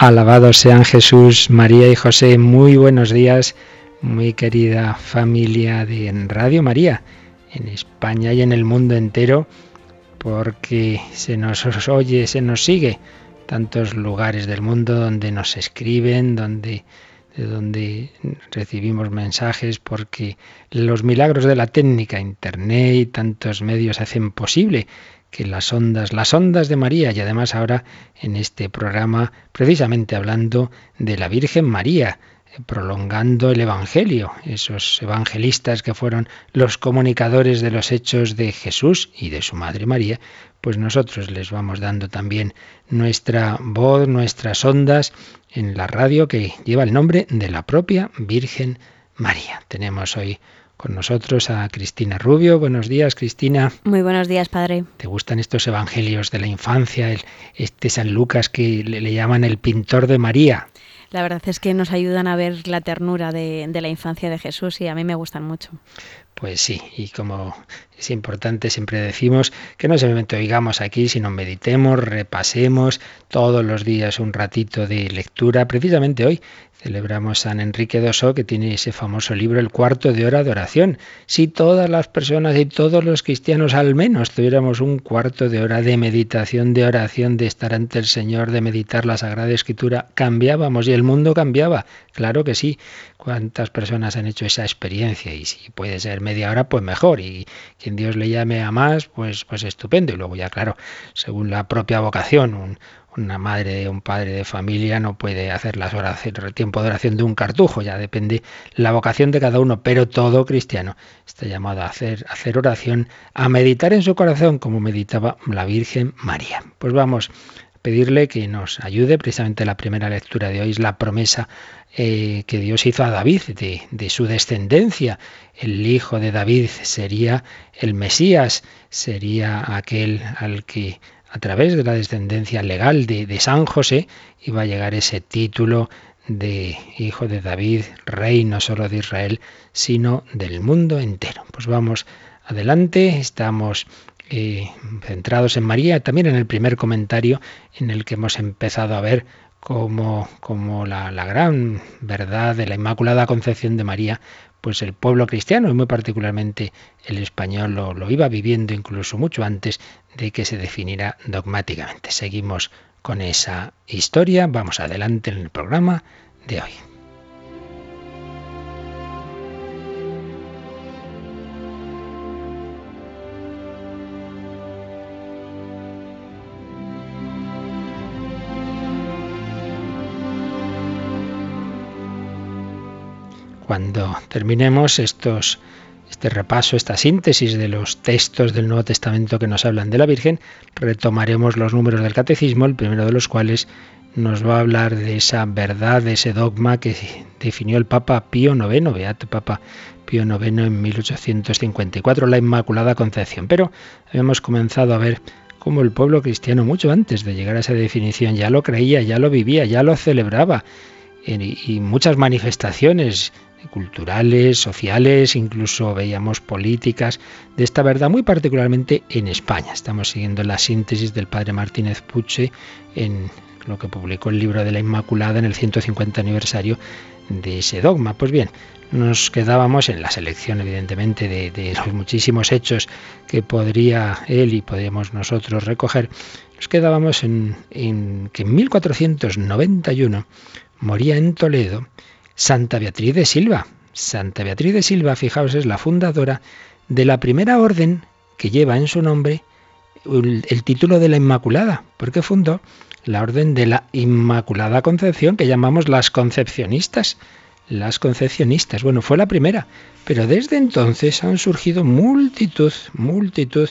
Alabados sean Jesús, María y José. Muy buenos días, muy querida familia de Radio María, en España y en el mundo entero, porque se nos oye, se nos sigue tantos lugares del mundo donde nos escriben, donde de donde recibimos mensajes porque los milagros de la técnica, internet y tantos medios hacen posible que las ondas, las ondas de María, y además ahora en este programa precisamente hablando de la Virgen María, prolongando el Evangelio, esos evangelistas que fueron los comunicadores de los hechos de Jesús y de su Madre María, pues nosotros les vamos dando también nuestra voz, nuestras ondas en la radio que lleva el nombre de la propia Virgen María. Tenemos hoy con nosotros a Cristina Rubio. Buenos días, Cristina. Muy buenos días, padre. ¿Te gustan estos evangelios de la infancia? El, este San Lucas que le, llaman el pintor de María. La verdad es que nos ayudan a ver la ternura de, de la infancia de Jesús y a mí me gustan mucho. Pues sí, y como es importante, siempre decimos que no simplemente oigamos aquí, sino meditemos, repasemos todos los días un ratito de lectura. Precisamente hoy Celebramos San Enrique Dosó, que tiene ese famoso libro, El cuarto de hora de oración. Si todas las personas y todos los cristianos al menos tuviéramos un cuarto de hora de meditación, de oración, de estar ante el Señor, de meditar la Sagrada Escritura, cambiábamos y el mundo cambiaba. Claro que sí. ¿Cuántas personas han hecho esa experiencia? Y si puede ser media hora, pues mejor. Y quien Dios le llame a más, pues, pues estupendo. Y luego ya, claro, según la propia vocación, un, una madre, un padre de familia no puede hacer las horas, el tiempo de oración de un cartujo, ya depende la vocación de cada uno, pero todo cristiano está llamado a hacer, hacer oración, a meditar en su corazón como meditaba la Virgen María. Pues vamos pedirle que nos ayude, precisamente la primera lectura de hoy es la promesa eh, que Dios hizo a David de, de su descendencia. El hijo de David sería el Mesías, sería aquel al que a través de la descendencia legal de, San José, iba a llegar ese título de hijo de David, rey no solo de Israel, sino del mundo entero. Pues vamos adelante, estamos centrados en María, también en el primer comentario en el que hemos empezado a ver cómo, la, la gran verdad de la Inmaculada Concepción de María pues el pueblo cristiano y muy particularmente el español lo, iba viviendo incluso mucho antes de que se definiera dogmáticamente. Seguimos con esa historia, vamos adelante en el programa de hoy. Cuando terminemos este repaso, esta síntesis de los textos del Nuevo Testamento que nos hablan de la Virgen, retomaremos los números del Catecismo, el primero de los cuales nos va a hablar de esa verdad, de ese dogma que definió el Papa Pío IX, Beato Papa Pío IX en 1854, la Inmaculada Concepción. Pero habíamos comenzado a ver cómo el pueblo cristiano, mucho antes de llegar a esa definición, ya lo creía, ya lo vivía, ya lo celebraba. Y muchas manifestaciones culturales, sociales, incluso veíamos políticas de esta verdad, muy particularmente en España. Estamos siguiendo la síntesis del padre Martínez Puche en lo que publicó el libro de la Inmaculada en el 150 aniversario de ese dogma. Pues bien, nos quedábamos en la selección, evidentemente, de, los muchísimos hechos que podría él y podríamos nosotros recoger. Nos quedábamos en, en que en 1491 moría en Toledo Santa Beatriz de Silva. Santa Beatriz de Silva, fijaos, es la fundadora de la primera orden que lleva en su nombre el, título de la Inmaculada, porque fundó la orden de la Inmaculada Concepción, que llamamos las concepcionistas. Las concepcionistas, bueno, fue la primera, pero desde entonces han surgido multitud, multitud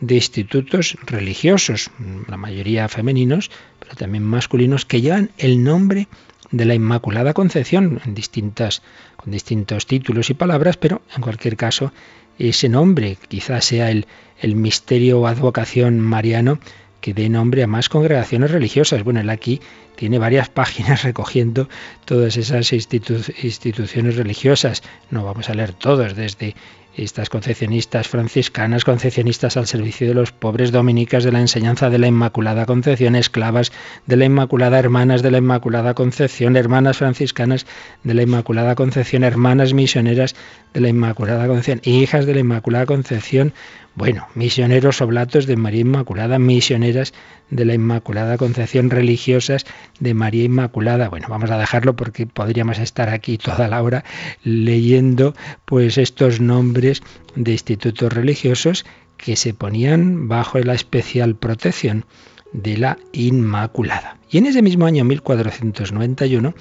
de institutos religiosos, la mayoría femeninos, pero también masculinos, que llevan el nombre de la Inmaculada Concepción en distintas, con distintos títulos y palabras, pero en cualquier caso ese nombre quizás sea el, el misterio o advocación mariano que dé nombre a más congregaciones religiosas. Bueno, él aquí tiene varias páginas recogiendo todas esas instituciones religiosas. No vamos a leer todos, desde estas concepcionistas franciscanas, concepcionistas al servicio de los pobres, dominicas de la enseñanza de la Inmaculada Concepción, esclavas de la Inmaculada, hermanas de la Inmaculada Concepción, hermanas franciscanas de la Inmaculada Concepción, hermanas misioneras de la Inmaculada Concepción, hijas de la Inmaculada Concepción, bueno, misioneros oblatos de María Inmaculada, misioneras de la Inmaculada Concepción, religiosas de María Inmaculada. Bueno, vamos a dejarlo porque podríamos estar aquí toda la hora leyendo pues estos nombres de institutos religiosos que se ponían bajo la especial protección de la Inmaculada. Y en ese mismo año 1491,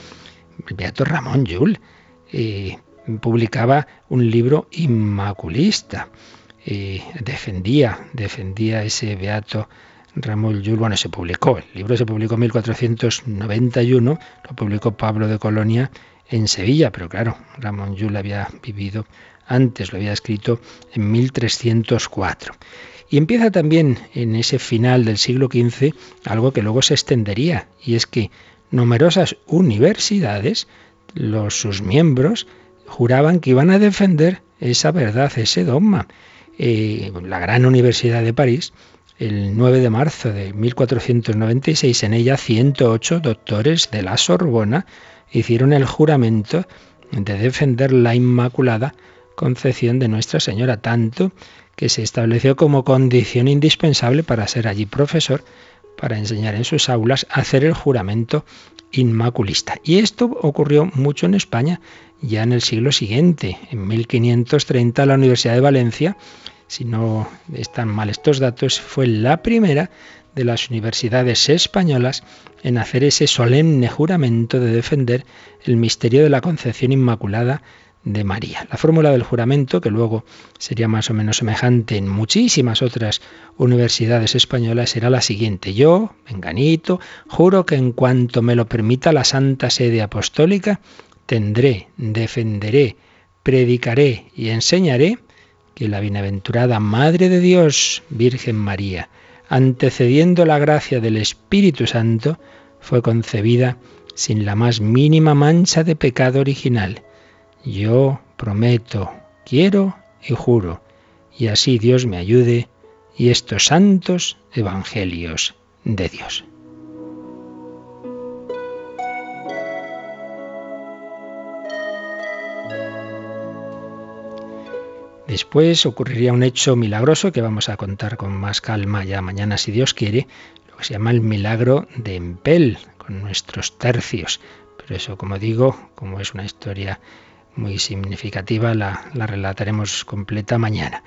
el Beato Ramón Llull eh, publicaba un libro inmaculista defendía, defendía ese beato Ramón Llull, bueno, se publicó, el libro se publicó en 1491, lo publicó Pablo de Colonia en Sevilla, pero claro, Ramón Llull había vivido antes, lo había escrito en 1304. Y empieza también en ese final del siglo XV algo que luego se extendería, y es que numerosas universidades, los, sus miembros, juraban que iban a defender esa verdad, ese dogma. Eh, la gran Universidad de París, el 9 de marzo de 1496, en ella 108 doctores de la Sorbona hicieron el juramento de defender la Inmaculada Concepción de Nuestra Señora, tanto que se estableció como condición indispensable para ser allí profesor, para enseñar en sus aulas, hacer el juramento inmaculista. Y esto ocurrió mucho en España ya en el siglo siguiente. En 1530 la Universidad de Valencia si no están mal estos datos, fue la primera de las universidades españolas en hacer ese solemne juramento de defender el misterio de la concepción inmaculada de María. La fórmula del juramento, que luego sería más o menos semejante en muchísimas otras universidades españolas, era la siguiente. Yo, Menganito, juro que en cuanto me lo permita la Santa Sede Apostólica, tendré, defenderé, predicaré y enseñaré que la bienaventurada Madre de Dios, Virgen María, antecediendo la gracia del Espíritu Santo, fue concebida sin la más mínima mancha de pecado original. Yo prometo, quiero y juro, y así Dios me ayude y estos santos evangelios de Dios. Después ocurriría un hecho milagroso que vamos a contar con más calma ya mañana si Dios quiere, lo que se llama el milagro de Empel, con nuestros tercios. Pero eso, como digo, como es una historia muy significativa, la, la relataremos completa mañana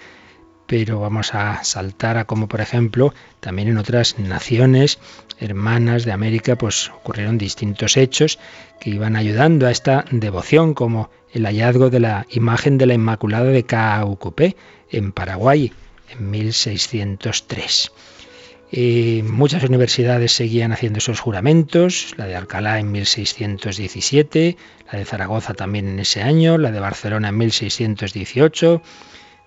pero vamos a saltar a como por ejemplo también en otras naciones hermanas de América pues ocurrieron distintos hechos que iban ayudando a esta devoción como el hallazgo de la imagen de la Inmaculada de Caucupé en Paraguay en 1603. Eh, muchas universidades seguían haciendo esos juramentos, la de Alcalá en 1617, la de Zaragoza también en ese año, la de Barcelona en 1618,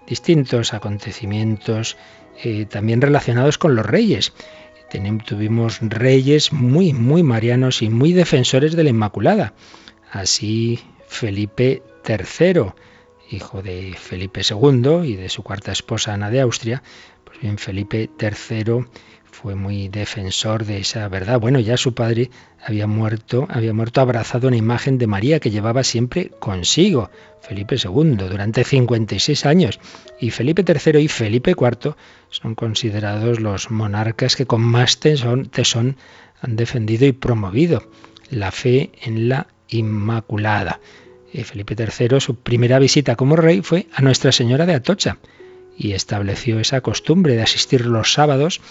distintos acontecimientos eh, también relacionados con los reyes. Tuvimos reyes muy, muy marianos y muy defensores de la Inmaculada. Así Felipe III, hijo de Felipe II y de su cuarta esposa Ana de Austria, pues bien, Felipe III fue muy defensor de esa verdad. Bueno, ya su padre había muerto, había muerto abrazado una imagen de María que llevaba siempre consigo, Felipe II, durante 56 años. Y Felipe III y Felipe IV son considerados los monarcas que con más tesón, tesón han defendido y promovido la fe en la Inmaculada. Y Felipe III, su primera visita como rey fue a Nuestra Señora de Atocha y estableció esa costumbre de asistir los sábados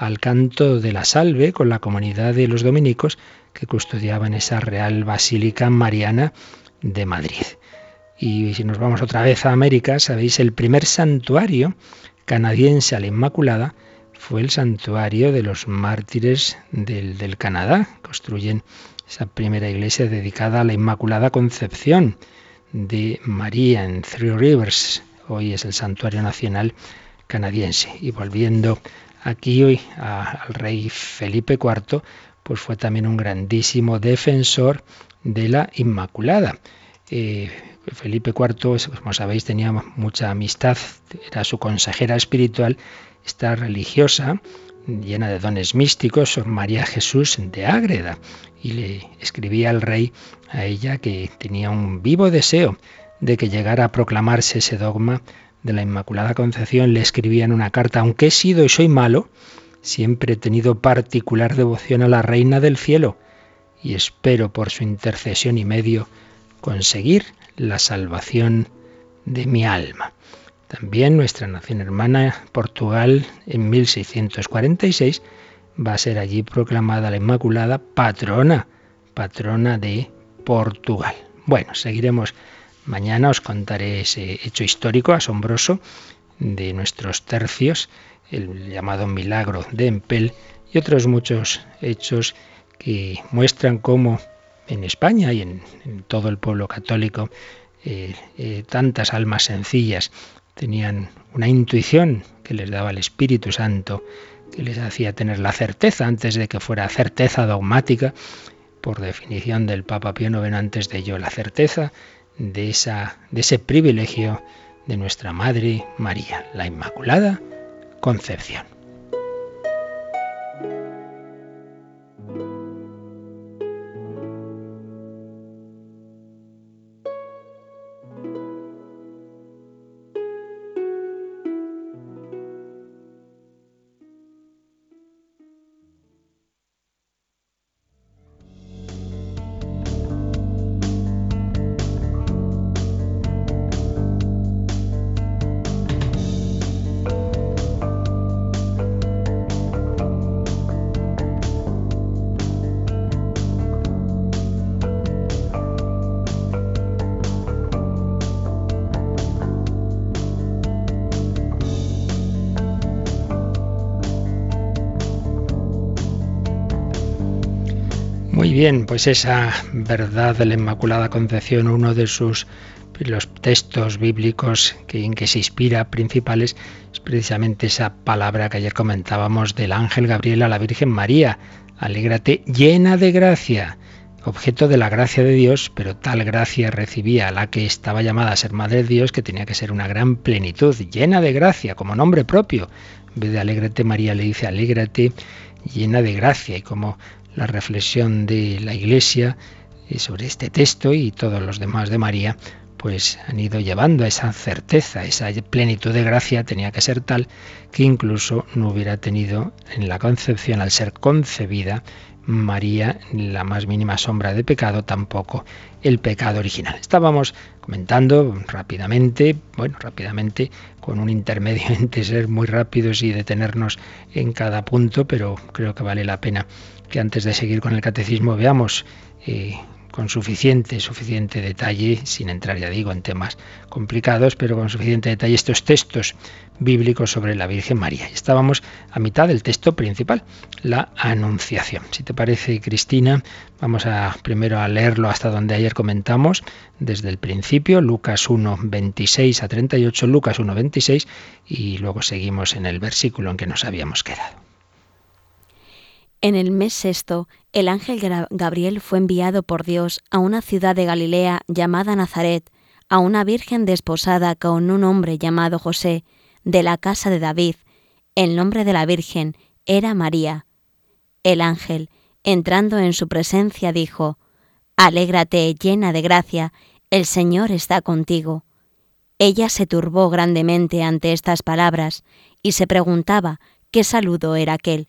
al canto de la salve con la comunidad de los dominicos que custodiaban esa Real Basílica Mariana de Madrid. Y si nos vamos otra vez a América, sabéis, el primer santuario canadiense a la Inmaculada fue el santuario de los mártires del, del Canadá. Construyen esa primera iglesia dedicada a la Inmaculada Concepción de María en Three Rivers. Hoy es el santuario nacional canadiense. Y volviendo aquí hoy al rey Felipe IV, pues fue también un grandísimo defensor de la Inmaculada. Eh, Felipe IV, como sabéis, tenía mucha amistad, era su consejera espiritual, esta religiosa, llena de dones místicos, Sor María Jesús de Ágreda, y le escribía al rey a ella que tenía un vivo deseo de que llegara a proclamarse ese dogma de la Inmaculada Concepción. Le escribía en una carta, aunque he sido y soy malo, siempre he tenido particular devoción a la Reina del Cielo y espero por su intercesión y medio conseguir la salvación de mi alma. También nuestra nación hermana Portugal en 1646 va a ser allí proclamada la Inmaculada patrona, patrona de Portugal. Bueno, seguiremos mañana, os contaré ese hecho histórico asombroso de nuestros tercios, el llamado milagro de Empel y otros muchos hechos que muestran cómo en España y en, todo el pueblo católico eh, eh, tantas almas sencillas tenían una intuición que les daba el Espíritu Santo, que les hacía tener la certeza antes de que fuera certeza dogmática, por definición del Papa Pío IX antes de ello, la certeza de, esa, de ese privilegio de nuestra Madre María, la Inmaculada Concepción. Bien, pues esa verdad de la Inmaculada Concepción, uno de sus los textos bíblicos que, en que se inspira principales es precisamente esa palabra que ayer comentábamos del ángel Gabriel a la Virgen María. Alégrate llena de gracia, objeto de la gracia de Dios, pero tal gracia recibía la que estaba llamada a ser Madre de Dios que tenía que ser una gran plenitud, llena de gracia, como nombre propio. En vez de alégrate María le dice alégrate llena de gracia y como la reflexión de la Iglesia eh, sobre este texto y todos los demás de María, pues han ido llevando a esa certeza, esa plenitud de gracia tenía que ser tal que incluso no hubiera tenido en la concepción, al ser concebida, María la más mínima sombra de pecado, tampoco el pecado original. Estábamos comentando rápidamente, bueno, rápidamente, con un intermedio entre ser muy rápidos y detenernos en cada punto, pero creo que vale la pena que antes de seguir con el catecismo veamos eh, con suficiente, suficiente detalle, sin entrar, ya digo, en temas complicados, pero con suficiente detalle estos textos bíblicos sobre la Virgen María. Estábamos a mitad del texto principal, la Anunciación. Si te parece, Cristina, vamos a primero a leerlo hasta donde ayer comentamos, desde el principio, Lucas 1, 26 a 38, Lucas 1, 26, y luego seguimos en el versículo en que nos habíamos quedado. En el mes sexto, el ángel Gabriel fue enviado por Dios a una ciudad de Galilea llamada Nazaret, a una virgen desposada con un hombre llamado José, de la casa de David. El nombre de la virgen era María. El ángel, entrando en su presencia, dijo, Alégrate llena de gracia, el Señor está contigo. Ella se turbó grandemente ante estas palabras y se preguntaba qué saludo era aquel.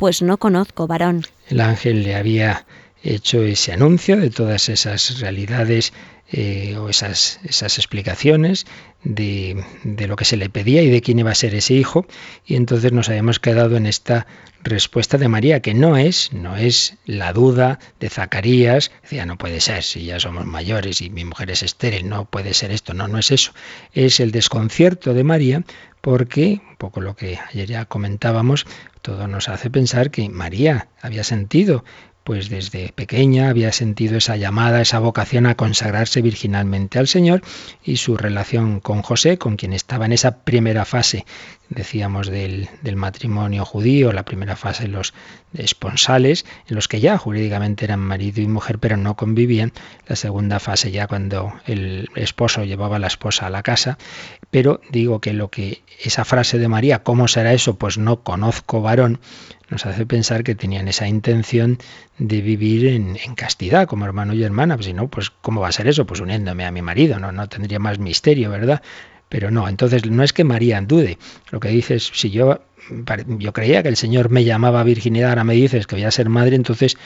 Pues no conozco varón. El ángel le había hecho ese anuncio de todas esas realidades eh, o esas, esas explicaciones de, de, lo que se le pedía y de quién iba a ser ese hijo. Y entonces nos habíamos quedado en esta respuesta de María, que no es, no es la duda de Zacarías, decía, no puede ser, si ya somos mayores y mi mujer es estéril, no puede ser esto, no, no es eso. Es el desconcierto de María porque, un poco lo que ayer ya comentábamos, todo nos hace pensar que María había sentido pues desde pequeña había sentido esa llamada, esa vocación a consagrarse virginalmente al Señor y su relación con José, con quien estaba en esa primera fase, decíamos, del, matrimonio judío, la primera fase los esponsales, en los que ya jurídicamente eran marido y mujer, pero no convivían, la segunda fase ya cuando el esposo llevaba a la esposa a la casa, pero digo que lo que esa frase de María, ¿cómo será eso? Pues no conozco varón, nos hace pensar que tenían esa intención de vivir en, castidad como hermano y hermana. Pues si no, pues ¿cómo va a ser eso? Pues uniéndome a mi marido, no, no tendría más misterio, ¿verdad? Pero no, entonces no es que María dude. Lo que dice es, si yo yo creía que el Señor me llamaba virginidad, ahora me dices que voy a ser madre, entonces,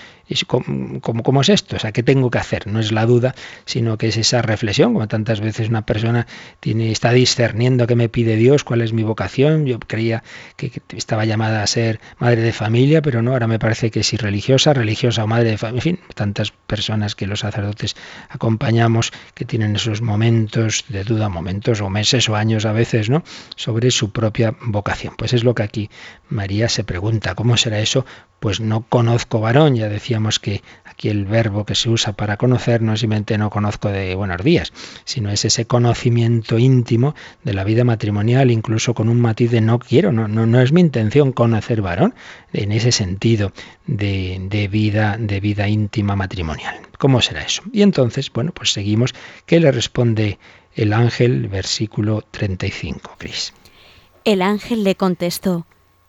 ¿cómo, cómo, es esto? O sea, ¿qué tengo que hacer? No es la duda, sino que es esa reflexión, como tantas veces una persona tiene, está discerniendo qué me pide Dios, cuál es mi vocación. Yo creía que, estaba llamada a ser madre de familia, pero no, ahora me parece que si religiosa, religiosa o madre de familia, en fin, tantas personas que los sacerdotes acompañamos que tienen esos momentos de duda, momentos o meses o años a veces, ¿no? Sobre su propia vocación. Pues es lo que aquí María se pregunta, ¿cómo será eso? Pues no conozco varón, ya decíamos que aquí el verbo que se usa para conocer no es simplemente no conozco de buenos días, sino es ese conocimiento íntimo de la vida matrimonial, incluso con un matiz de no quiero, no, no, no es mi intención conocer varón, en ese sentido de, de vida, de vida íntima matrimonial. ¿Cómo será eso? Y entonces, bueno, pues seguimos. ¿Qué le responde el ángel? Versículo 35, Cris. El ángel le contestó,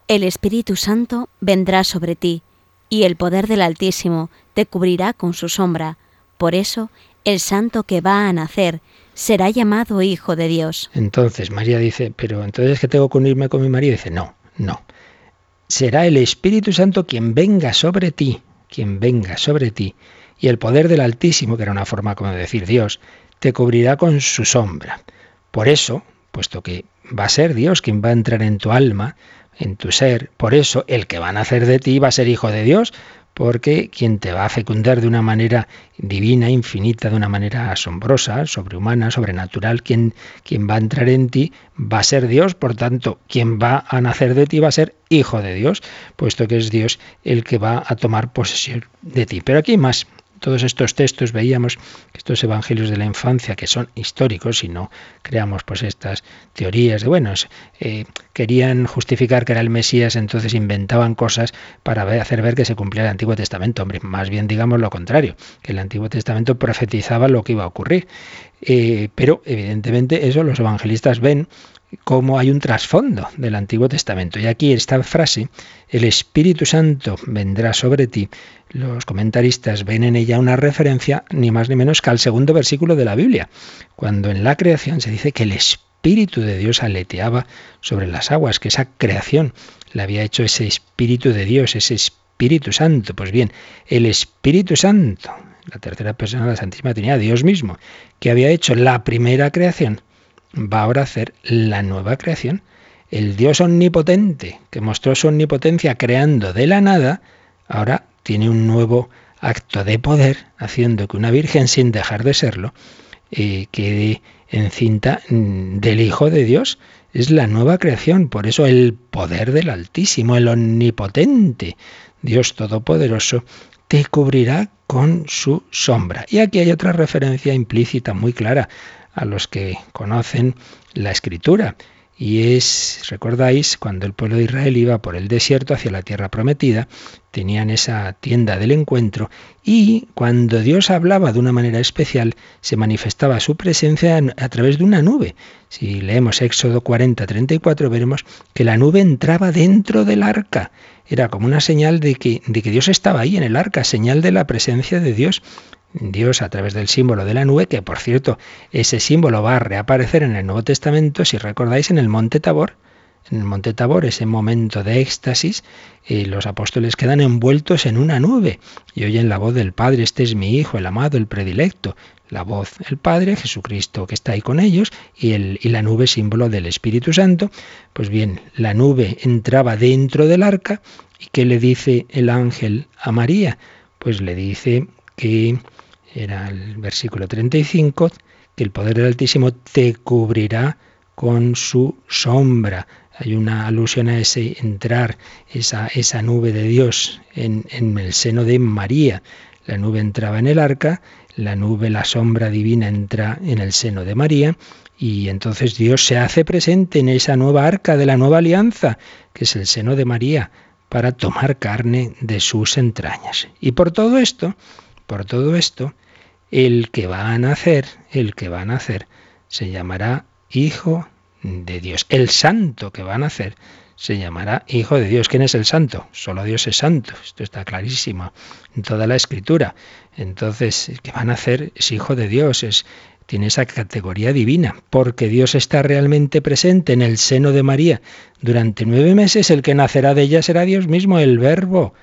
El Espíritu Santo vendrá sobre ti, y el poder del Altísimo te cubrirá con su sombra. Por eso, el santo que va a nacer será llamado Hijo de Dios. Entonces María dice, pero entonces que tengo que unirme con mi marido. Dice, no, no. Será el Espíritu Santo quien venga sobre ti, quien venga sobre ti, y el poder del Altísimo, que era una forma como de decir Dios, te cubrirá con su sombra. Por eso, puesto que va a ser Dios quien va a entrar en tu alma, en tu ser. Por eso el que va a nacer de ti va a ser hijo de Dios, porque quien te va a fecundar de una manera divina, infinita, de una manera asombrosa, sobrehumana, sobrenatural, quien, quien va a entrar en ti va a ser Dios, por tanto, quien va a nacer de ti va a ser hijo de Dios, puesto que es Dios el que va a tomar posesión de ti. Pero aquí hay más todos estos textos veíamos estos evangelios de la infancia, que son históricos, y no creamos pues estas teorías de, bueno, eh, querían justificar que era el Mesías, entonces inventaban cosas para hacer ver que se cumplía el Antiguo Testamento. Hombre, más bien digamos lo contrario, que el Antiguo Testamento profetizaba lo que iba a ocurrir. Eh, pero evidentemente eso los evangelistas ven cómo hay un trasfondo del Antiguo Testamento. Y aquí esta frase, el Espíritu Santo vendrá sobre ti, los comentaristas ven en ella una referencia ni más ni menos que al segundo versículo de la Biblia, cuando en la creación se dice que el Espíritu de Dios aleteaba sobre las aguas, que esa creación la había hecho ese Espíritu de Dios, ese Espíritu Santo. Pues bien, el Espíritu Santo, la tercera persona de la Santísima Trinidad, Dios mismo, que había hecho la primera creación, va ahora a hacer la nueva creación. El Dios omnipotente, que mostró su omnipotencia creando de la nada, ahora tiene un nuevo acto de poder, haciendo que una virgen, sin dejar de serlo, eh, quede encinta mm, del Hijo de Dios. Es la nueva creación, por eso el poder del Altísimo, el omnipotente, Dios Todopoderoso, te cubrirá con su sombra. Y aquí hay otra referencia implícita muy clara a los que conocen la escritura. Y es, recordáis, cuando el pueblo de Israel iba por el desierto hacia la tierra prometida, tenían esa tienda del encuentro y cuando Dios hablaba de una manera especial, se manifestaba su presencia a través de una nube. Si leemos Éxodo 40, 34, veremos que la nube entraba dentro del arca. Era como una señal de que, de que Dios estaba ahí en el arca, señal de la presencia de Dios. Dios a través del símbolo de la nube, que por cierto, ese símbolo va a reaparecer en el Nuevo Testamento, si recordáis, en el monte Tabor. en el Monte Tabor, ese momento de éxtasis, y los apóstoles quedan envueltos en una nube y oyen la voz del Padre, este es mi Hijo, el amado, el predilecto. La voz, el Padre, Jesucristo que está ahí con ellos, y, el, y la nube símbolo del Espíritu Santo. Pues bien, la nube entraba dentro del arca y ¿qué le dice el ángel a María? Pues le dice que, era el versículo 35, que el poder del Altísimo te cubrirá con su sombra. Hay una alusión a ese entrar, esa, esa nube de Dios en, en el seno de María. La nube entraba en el arca, la nube, la sombra divina entra en el seno de María y entonces Dios se hace presente en esa nueva arca de la nueva alianza, que es el seno de María, para tomar carne de sus entrañas. Y por todo esto, por todo esto, el que va a nacer, el que va a nacer, se llamará Hijo de Dios. El santo que va a nacer se llamará Hijo de Dios. ¿Quién es el santo? Solo Dios es santo. Esto está clarísimo en toda la escritura. Entonces, el que va a nacer es Hijo de Dios, es, tiene esa categoría divina, porque Dios está realmente presente en el seno de María. Durante nueve meses el que nacerá de ella será Dios mismo, el Verbo.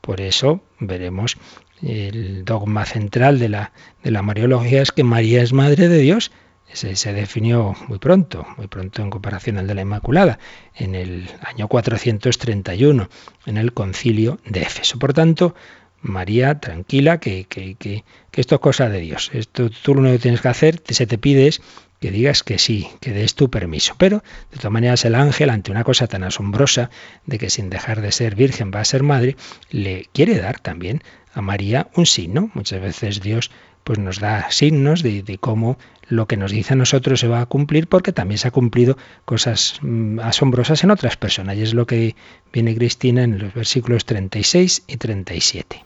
Por eso veremos el dogma central de la, de la Mariología es que María es Madre de Dios se, definió muy pronto, muy pronto en comparación al de la Inmaculada, en el año 431, en el concilio de Éfeso. Por tanto, María, tranquila, que, que, que, esto es cosa de Dios. Esto tú lo que tienes que hacer, se te pide es que digas que sí, que des tu permiso. Pero, de todas maneras, el ángel, ante una cosa tan asombrosa de que sin dejar de ser virgen va a ser madre, le quiere dar también a María un signo. Muchas veces Dios pues nos da signos de, cómo lo que nos dice a nosotros se va a cumplir, porque también se ha cumplido cosas mm, asombrosas en otras personas. Y es lo que viene Cristina en los versículos 36 y 37.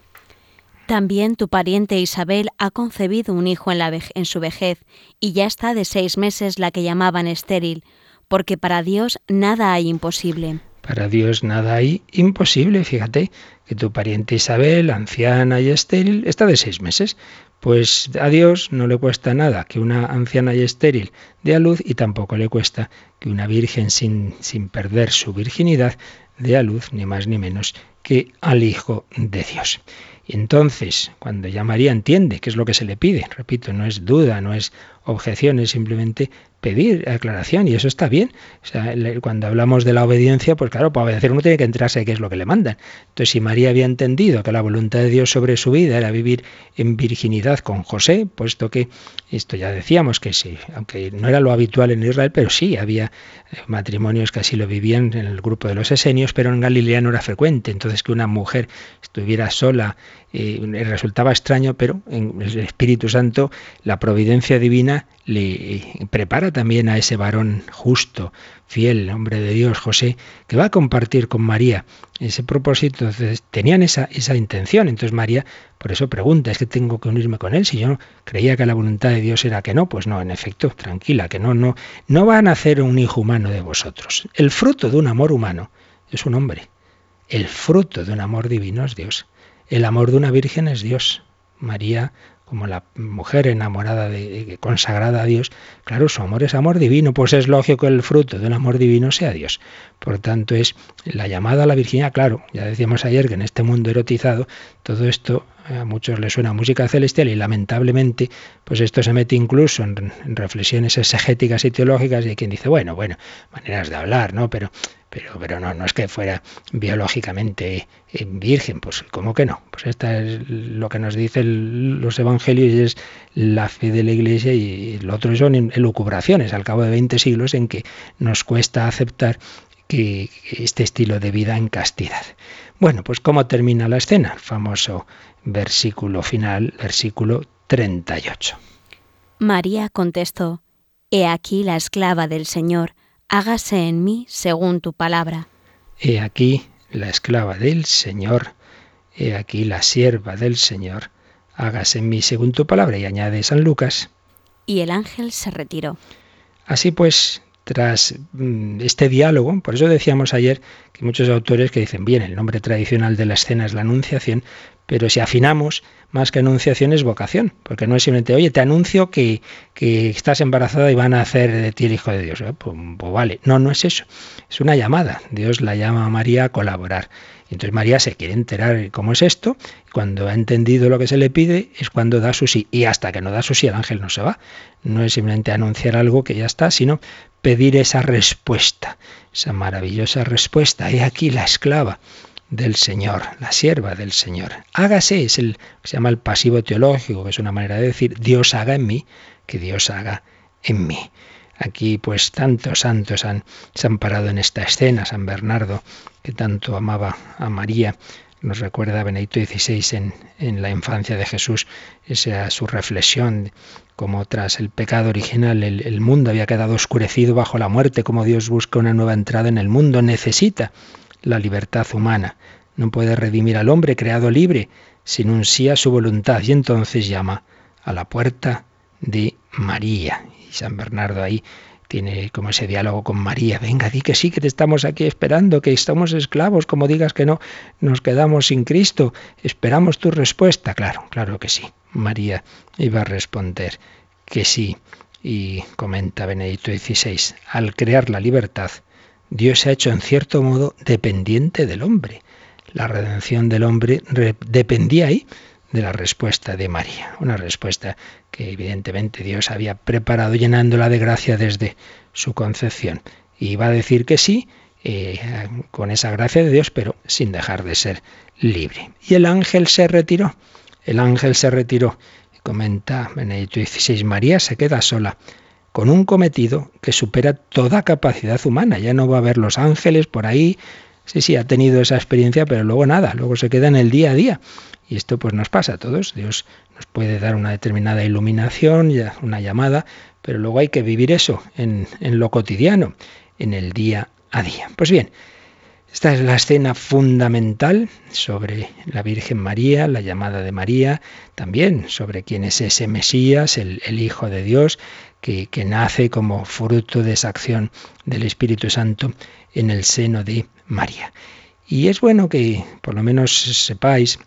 También tu pariente Isabel ha concebido un hijo en, su vejez, y ya está de seis meses la que llamaban estéril, porque para Dios nada hay imposible. Para Dios nada hay imposible. Fíjate que tu pariente Isabel, anciana y estéril, está de seis meses. Pues a Dios no le cuesta nada que una anciana y estéril dé a luz y tampoco le cuesta que una virgen sin, sin perder su virginidad dé a luz, ni más ni menos que al Hijo de Dios. Y entonces, cuando ya María entiende qué es lo que se le pide, repito, no es duda, no es objeción, es simplemente pedir aclaración y eso está bien. O sea, cuando hablamos de la obediencia, pues claro, para obedecer uno tiene que enterarse de qué es lo que le mandan. Entonces, si María había entendido que la voluntad de Dios sobre su vida era vivir en virginidad con José, puesto que esto ya decíamos que sí, aunque no era lo habitual en Israel, pero sí había eh, matrimonios que así lo vivían en el grupo de los esenios, pero en Galilea no era frecuente. Entonces, que una mujer estuviera sola eh, resultaba extraño, pero en el Espíritu Santo, la providencia divina le prepara también a ese varón justo, fiel, hombre de Dios, José, que va a compartir con María ese propósito. Entonces, tenían esa, esa intención. Entonces María, por eso pregunta, ¿es que tengo que unirme con él? Si yo creía que la voluntad de Dios era que no, pues no, en efecto, tranquila, que no, no, no va a nacer un hijo humano de vosotros. El fruto de un amor humano es un hombre. El fruto de un amor divino es Dios. El amor de una virgen es Dios. María, como la mujer enamorada, de, consagrada a Dios, claro, su amor es amor divino, pues es lógico que el fruto de un amor divino sea Dios. Por tanto, es la llamada a la virginidad, claro, ya decíamos ayer que en este mundo erotizado, todo esto a muchos les suena música celestial y lamentablemente, pues esto se mete incluso en, reflexiones exegéticas y teológicas y hay quien dice, bueno, bueno, maneras de hablar, ¿no? Pero pero, pero no, no es que fuera biológicamente eh, virgen, pues ¿cómo que no? Pues esta es lo que nos dicen los evangelios y es la fe de la iglesia y lo otro son elucubraciones al cabo de 20 siglos en que nos cuesta aceptar que este estilo de vida en castidad. Bueno, pues ¿cómo termina la escena? El famoso versículo final, versículo 38. María contestó, He aquí la esclava del Señor hágase en mí según tu palabra. He aquí la esclava del Señor, he aquí la sierva del Señor, hágase en mí según tu palabra. Y añade San Lucas. Y el ángel se retiró. Así pues, tras mm, este diálogo, por eso decíamos ayer que muchos autores que dicen, bien, el nombre tradicional de la escena es la Anunciación, pero si afinamos, más que anunciación es vocación, porque no es simplemente, oye, te anuncio que, que estás embarazada y van a hacer de ti el Hijo de Dios. Eh, pues, pues, vale, no, no es eso, es una llamada. Dios la llama a María a colaborar. Y entonces María se quiere enterar cómo es esto, cuando ha entendido lo que se le pide es cuando da su sí. Y hasta que no da su sí el ángel no se va. No es simplemente anunciar algo que ya está, sino pedir esa respuesta, esa maravillosa respuesta. He aquí la esclava del Señor, la sierva del Señor. Hágase, es el que se llama el pasivo teológico, que es una manera de decir Dios haga en mí, que Dios haga en mí. Aquí pues tantos santos han, se han parado en esta escena, San Bernardo, que tanto amaba a María, nos recuerda Benedicto XVI en, en, la infancia de Jesús, esa su reflexión, como tras el pecado original el, el, mundo había quedado oscurecido bajo la muerte, como Dios busca una nueva entrada en el mundo, necesita la libertad humana. No puede redimir al hombre creado libre sin un sí a su voluntad y entonces llama a la puerta de María. Y San Bernardo ahí tiene como ese diálogo con María. Venga, di que sí, que te estamos aquí esperando, que estamos esclavos, como digas que no, nos quedamos sin Cristo. Esperamos tu respuesta. Claro, claro que sí. María iba a responder que sí. Y comenta Benedicto XVI, al crear la libertad, Dios se ha hecho en cierto modo dependiente del hombre. La redención del hombre dependía ahí de la respuesta de María, una respuesta que evidentemente Dios había preparado llenándola de gracia desde su concepción. Y va a decir que sí, eh, con esa gracia de Dios, pero sin dejar de ser libre. Y el ángel se retiró, el ángel se retiró. Comenta Benedicto XVI, María se queda sola con un cometido que supera toda capacidad humana. Ya no va a haber los ángeles por ahí. Sí, sí, ha tenido esa experiencia, pero luego nada, luego se queda en el día a día. Y esto pues nos pasa a todos. Dios nos puede dar una determinada iluminación, una llamada, pero luego hay que vivir eso en, lo cotidiano, en el día a día. Pues bien, esta es la escena fundamental sobre la Virgen María, la llamada de María, también sobre quién es ese Mesías, el, Hijo de Dios, que, nace como fruto de esa acción del Espíritu Santo en el seno de María. Y es bueno que por lo menos sepáis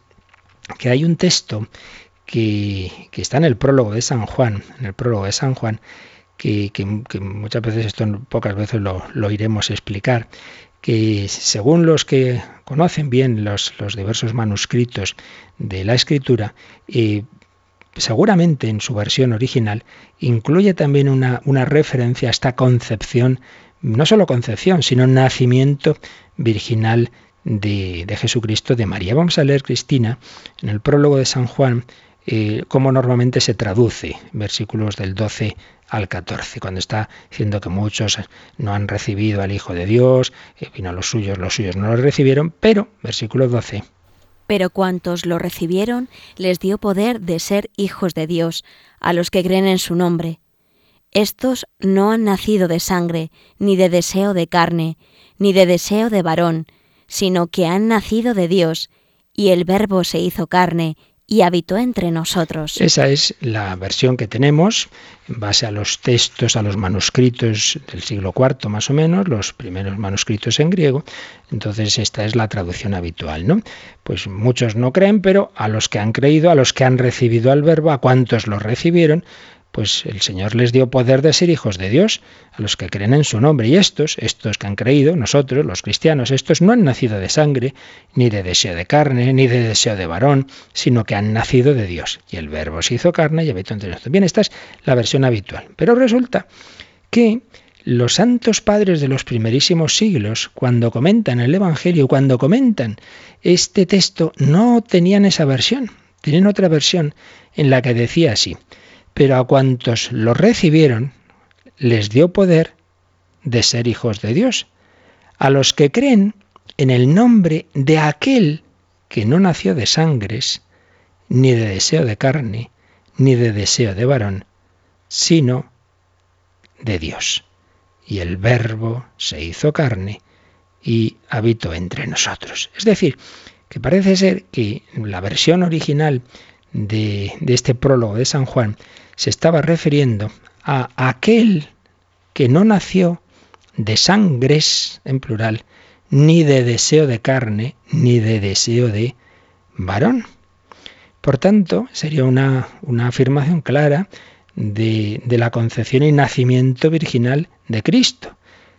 que hay un texto que, está en el prólogo de San Juan, en el prólogo de San Juan, que, muchas veces esto pocas veces lo, iremos a explicar, que según los que conocen bien los, los diversos manuscritos de la escritura, eh, seguramente en su versión original incluye también una, una referencia a esta concepción, no solo concepción, sino nacimiento virginal de, de, Jesucristo de María. Vamos a leer, Cristina, en el prólogo de San Juan, eh, cómo normalmente se traduce, versículos del 12 al 14, cuando está diciendo que muchos no han recibido al Hijo de Dios, eh, vino a los suyos, los suyos no lo recibieron, pero, versículo 12. Pero cuantos lo recibieron, les dio poder de ser hijos de Dios, a los que creen en su nombre. Estos no han nacido de sangre, ni de deseo de carne, ni de deseo de varón, sino que han nacido de Dios, y el Verbo se hizo carne y habitó entre nosotros. Esa es la versión que tenemos en base a los textos, a los manuscritos del siglo IV más o menos, los primeros manuscritos en griego. Entonces esta es la traducción habitual, ¿no? Pues muchos no creen, pero a los que han creído, a los que han recibido al verbo, a cuantos lo recibieron, pues el Señor les dio poder de ser hijos de Dios, a los que creen en su nombre. Y estos, estos que han creído, nosotros, los cristianos, estos no han nacido de sangre, ni de deseo de carne, ni de deseo de varón, sino que han nacido de Dios. Y el verbo se hizo carne y habitó entre nosotros. Bien, esta es la versión habitual. Pero resulta que los santos padres de los primerísimos siglos, cuando comentan el Evangelio, cuando comentan este texto, no tenían esa versión. Tienen otra versión en la que decía así. Pero a cuantos lo recibieron, les dio poder de ser hijos de Dios. A los que creen en el nombre de aquel que no nació de sangres, ni de deseo de carne, ni de deseo de varón, sino de Dios. Y el verbo se hizo carne y habitó entre nosotros. Es decir, que parece ser que la versión original de, este prólogo de San Juan se estaba refiriendo a aquel que no nació de sangres, en plural, ni de deseo de carne, ni de deseo de varón. Por tanto, sería una, una afirmación clara de, de la concepción y nacimiento virginal de Cristo.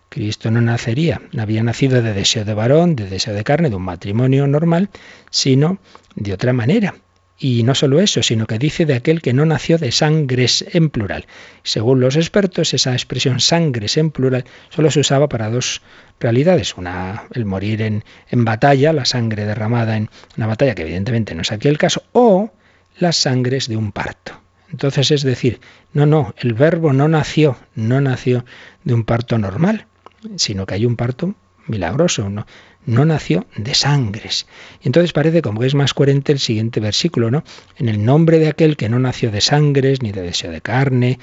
Cristo no nacería, había nacido de deseo de varón, de deseo de carne, de un matrimonio normal, sino de otra manera. Y no solo eso, sino que dice de aquel que no nació de sangres en plural. Según los expertos, esa expresión sangres en plural solo se usaba para dos realidades. Una, el morir en, en batalla, la sangre derramada en una batalla, que evidentemente no es aquí el caso, o las sangres de un parto. Entonces es decir, no, no, el verbo no nació, no nació de un parto normal, sino que hay un parto milagroso, ¿no? No nació de sangres. Y entonces parece como que es más coherente el siguiente versículo, ¿no? En el nombre de aquel que no nació de sangres ni de deseo de carne,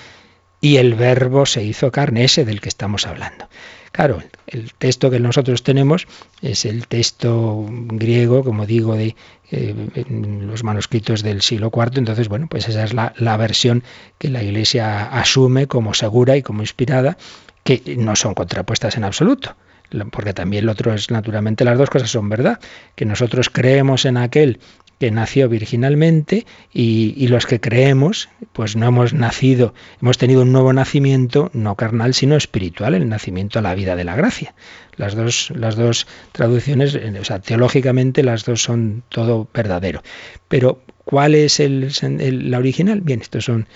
y el verbo se hizo carne, ese del que estamos hablando. Claro, el texto que nosotros tenemos es el texto griego, como digo, de eh, los manuscritos del siglo IV, entonces, bueno, pues esa es la, la versión que la Iglesia asume como segura y como inspirada, que no son contrapuestas en absoluto porque también lo otro es naturalmente las dos cosas son verdad, que nosotros creemos en aquel que nació virginalmente y, los que creemos, pues no hemos nacido, hemos tenido un nuevo nacimiento, no carnal, sino espiritual, el nacimiento a la vida de la gracia. Las dos, las dos traducciones, o sea, teológicamente las dos son todo verdadero. Pero, ¿cuál es el, la original? Bien, estos son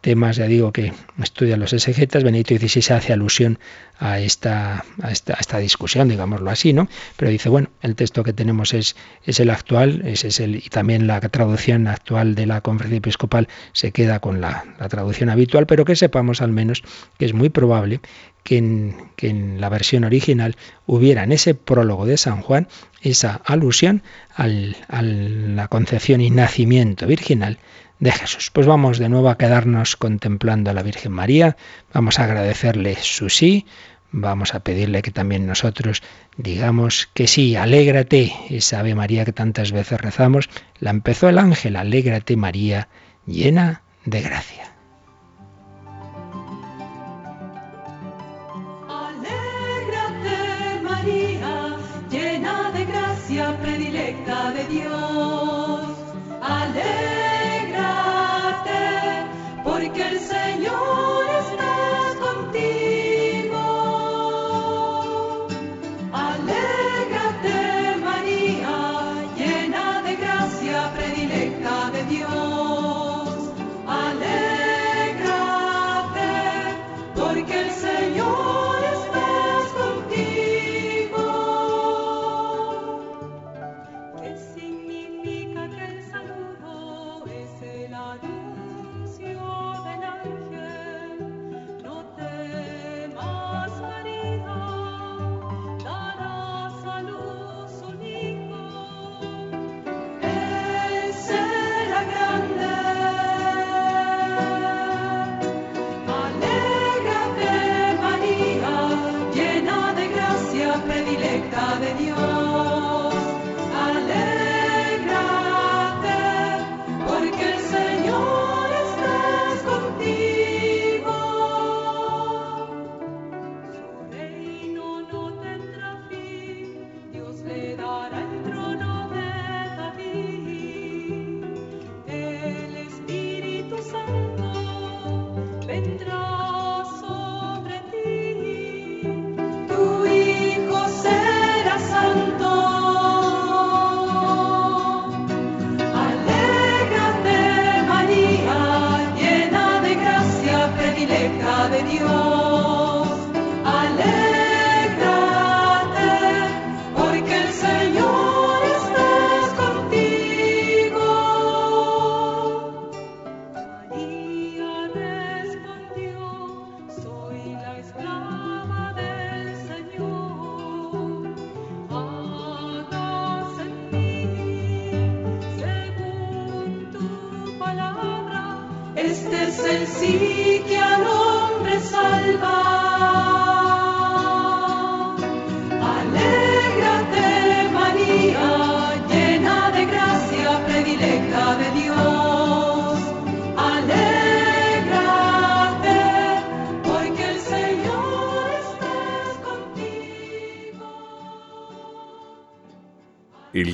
temas, ya digo, que estudian los exegetas. Benedicto XVI hace alusión a esta, a esta, esta, discusión, digámoslo así, ¿no? Pero dice, bueno, el texto que tenemos es, es el actual, es, es el, y también la traducción actual de la conferencia episcopal se queda con la, la traducción habitual, pero que sepamos al menos que es muy probable que en, que en, la versión original hubiera en ese prólogo de San Juan esa alusión al, a la concepción y nacimiento virginal de Jesús. Pues vamos de nuevo a quedarnos contemplando a la Virgen María, vamos a agradecerle su sí, vamos a pedirle que también nosotros digamos que sí, alégrate, esa Ave María que tantas veces rezamos, la empezó el ángel, alégrate María, llena de gracia.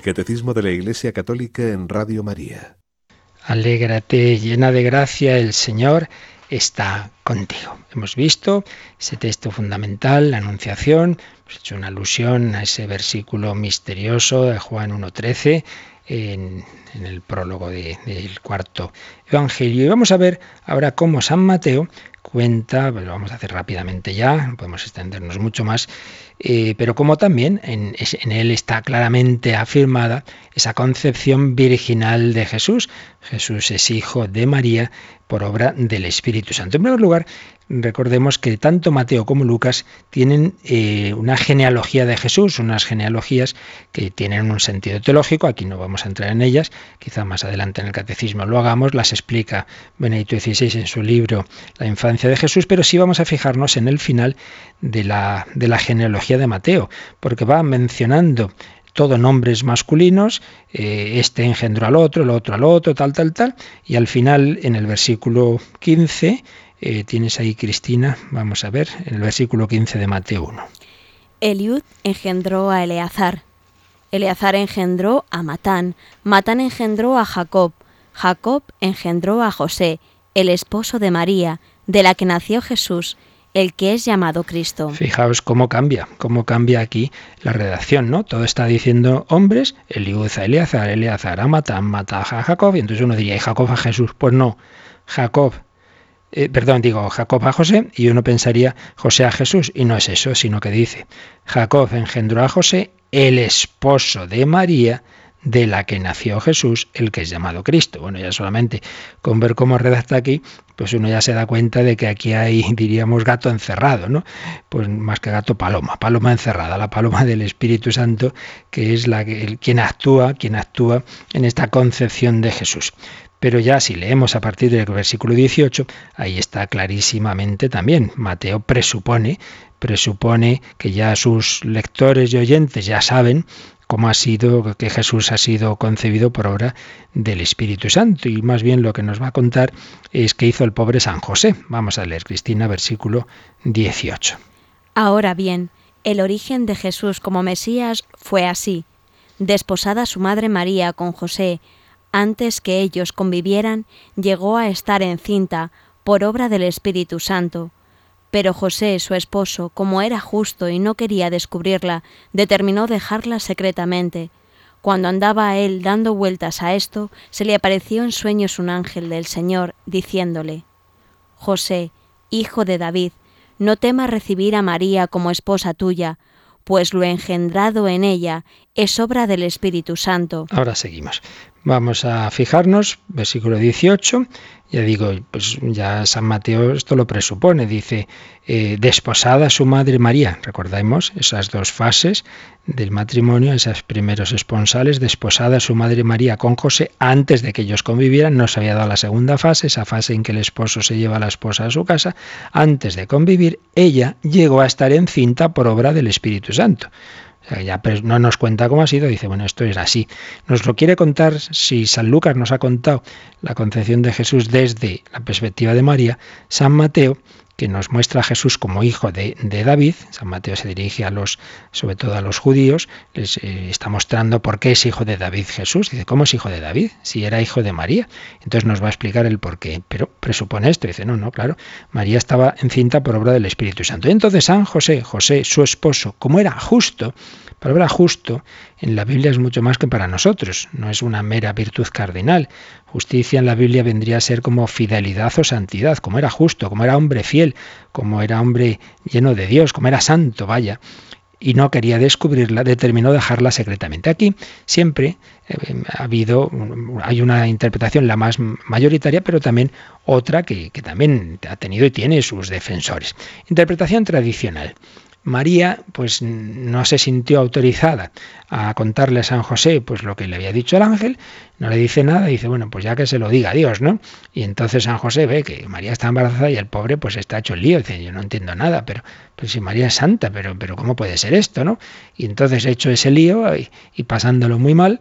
Catecismo de la Iglesia Católica en Radio María. Alégrate, llena de gracia, el Señor está contigo. Hemos visto ese texto fundamental, la Anunciación, hemos hecho una alusión a ese versículo misterioso de Juan 1.13 en, en, el prólogo del cuarto Evangelio. Y vamos a ver ahora cómo San Mateo cuenta, lo vamos a hacer rápidamente ya, podemos extendernos mucho más, eh, pero como también en, él está claramente afirmada esa concepción virginal de Jesús. Jesús es hijo de María por obra del Espíritu Santo. En primer lugar, recordemos que tanto Mateo como Lucas tienen eh, una genealogía de Jesús, unas genealogías que tienen un sentido teológico, aquí no vamos a entrar en ellas, quizá más adelante en el catecismo lo hagamos, las explica Benedicto XVI en su libro La infancia de Jesús, pero sí vamos a fijarnos en el final de la, de la genealogía de Mateo, porque va mencionando todo nombres masculinos, eh, este engendró al otro, el otro al otro, tal, tal, tal, y al final en el versículo 15, eh, tienes ahí Cristina, vamos a ver, en el versículo 15 de Mateo 1. Eliud engendró a Eleazar, Eleazar engendró a Matán, Matán engendró a Jacob, Jacob engendró a José, el esposo de María, de la que nació Jesús, el que es llamado Cristo. Fijaos cómo cambia, cómo cambia aquí la redacción, ¿no? Todo está diciendo hombres, Eliud a Eleazar, Eleazar a Matán, Matá a Jacob, y entonces uno diría, ¿y Jacob a Jesús? Pues no, Jacob eh, perdón, digo Jacob a José, y uno pensaría José a Jesús, y no es eso, sino que dice, Jacob engendró a José, el esposo de María, de la que nació Jesús, el que es llamado Cristo. Bueno, ya solamente con ver cómo redacta aquí, pues uno ya se da cuenta de que aquí hay, diríamos, gato encerrado, ¿no? Pues más que gato, paloma, paloma encerrada, la paloma del Espíritu Santo, que es la que, quien actúa, quien actúa en esta concepción de Jesús. Pero ya si leemos a partir del versículo 18, ahí está clarísimamente también. Mateo presupone, presupone que ya sus lectores y oyentes ya saben cómo ha sido, que Jesús ha sido concebido por obra del Espíritu Santo. Y más bien lo que nos va a contar es que hizo el pobre San José. Vamos a leer, Cristina, versículo 18. Ahora bien, el origen de Jesús como Mesías fue así. Desposada su madre María con José, antes que ellos convivieran, llegó a estar encinta por obra del Espíritu Santo pero José, su esposo, como era justo y no quería descubrirla, determinó dejarla secretamente. Cuando andaba él dando vueltas a esto, se le apareció en sueños un ángel del Señor, diciéndole, José, hijo de David, no temas recibir a María como esposa tuya, pues lo engendrado en ella es obra del Espíritu Santo. Ahora seguimos. Vamos a fijarnos, versículo 18, ya digo, pues ya San Mateo esto lo presupone, dice, eh, desposada su madre María, recordemos esas dos fases del matrimonio, esos primeros esponsales, desposada su madre María con José, antes de que ellos convivieran, no se había dado la segunda fase, esa fase en que el esposo se lleva a la esposa a su casa, antes de convivir, ella llegó a estar encinta por obra del Espíritu Santo ya no nos cuenta cómo ha sido, dice, bueno, esto es así. Nos lo quiere contar, si San Lucas nos ha contado la concepción de Jesús desde la perspectiva de María, San Mateo que nos muestra a Jesús como hijo de, David. San Mateo se dirige a los, sobre todo a los judíos, les eh, está mostrando por qué es hijo de David Jesús. Dice, ¿cómo es hijo de David? Si era hijo de María. Entonces nos va a explicar el por qué. Pero presupone esto. Dice, no, no, claro. María estaba encinta por obra del Espíritu Santo. Y entonces San José, José, su esposo, como era justo, palabra justo en la Biblia es mucho más que para nosotros, no es una mera virtud cardinal. Justicia en la Biblia vendría a ser como fidelidad o santidad, como era justo, como era hombre fiel, como era hombre lleno de Dios, como era santo, vaya y no quería descubrirla, determinó dejarla secretamente. Aquí siempre eh, ha habido, hay una interpretación la más mayoritaria, pero también otra que, que también ha tenido y tiene sus defensores. Interpretación tradicional. María pues no se sintió autorizada a contarle a San José pues lo que le había dicho el ángel, no le dice nada, dice, bueno, pues ya que se lo diga a Dios, ¿no? Y entonces San José ve que María está embarazada y el pobre pues está hecho el lío, dice, yo no entiendo nada, pero pues si María es santa, pero pero ¿cómo puede ser esto, no? Y entonces hecho ese lío y, pasándolo muy mal,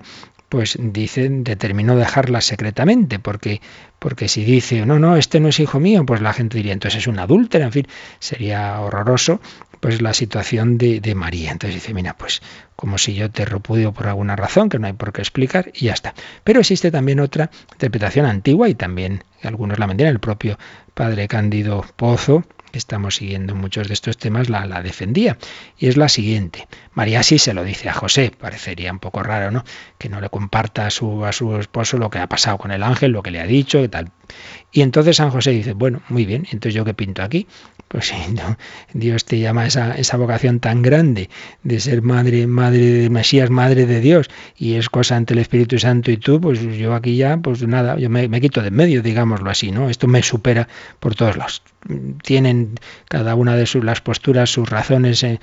pues dice, determinó dejarla secretamente, porque, porque si dice, no, no, este no es hijo mío, pues la gente diría, entonces es una adúltera, en fin, sería horroroso pues la situación de, de, María. Entonces dice, mira, pues como si yo te repudio por alguna razón que no hay por qué explicar y ya está. Pero existe también otra interpretación antigua y también algunos la mantienen, el propio padre Cándido Pozo, que estamos siguiendo muchos de estos temas, la, la defendía. Y es la siguiente. María sí se lo dice a José, parecería un poco raro, ¿no? Que no le comparta a su, a su esposo lo que ha pasado con el ángel, lo que le ha dicho, y tal. Y entonces San José dice, bueno, muy bien, entonces yo qué pinto aquí. Pues no, Dios te llama a esa, esa vocación tan grande de ser madre, madre de Mesías, madre de Dios, y es cosa ante el Espíritu Santo y tú, pues yo aquí ya, pues nada, yo me, me quito de en medio, digámoslo así, ¿no? Esto me supera por todos lados. Tienen cada una de sus las posturas, sus razones eh,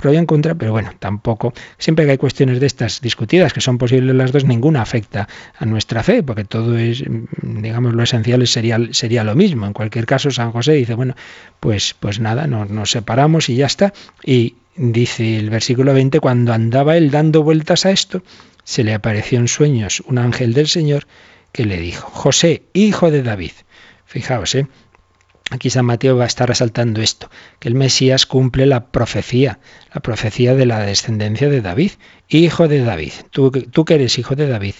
pro y en contra, pero bueno, tampoco, siempre que hay cuestiones de estas discutidas, que son posibles las dos, ninguna afecta a nuestra fe, porque todo es, digamos, lo esencial sería, sería lo mismo. En cualquier caso, San José dice, bueno, pues, pues nada, nos, nos separamos y ya está. Y dice el versículo 20, cuando andaba él dando vueltas a esto, se le apareció en sueños un ángel del Señor que le dijo, José, hijo de David. Fijaos, ¿eh? Aquí San Mateo va a estar resaltando esto, que el Mesías cumple la profecía, la profecía de la descendencia de David, hijo de David. Tú, que eres hijo de David,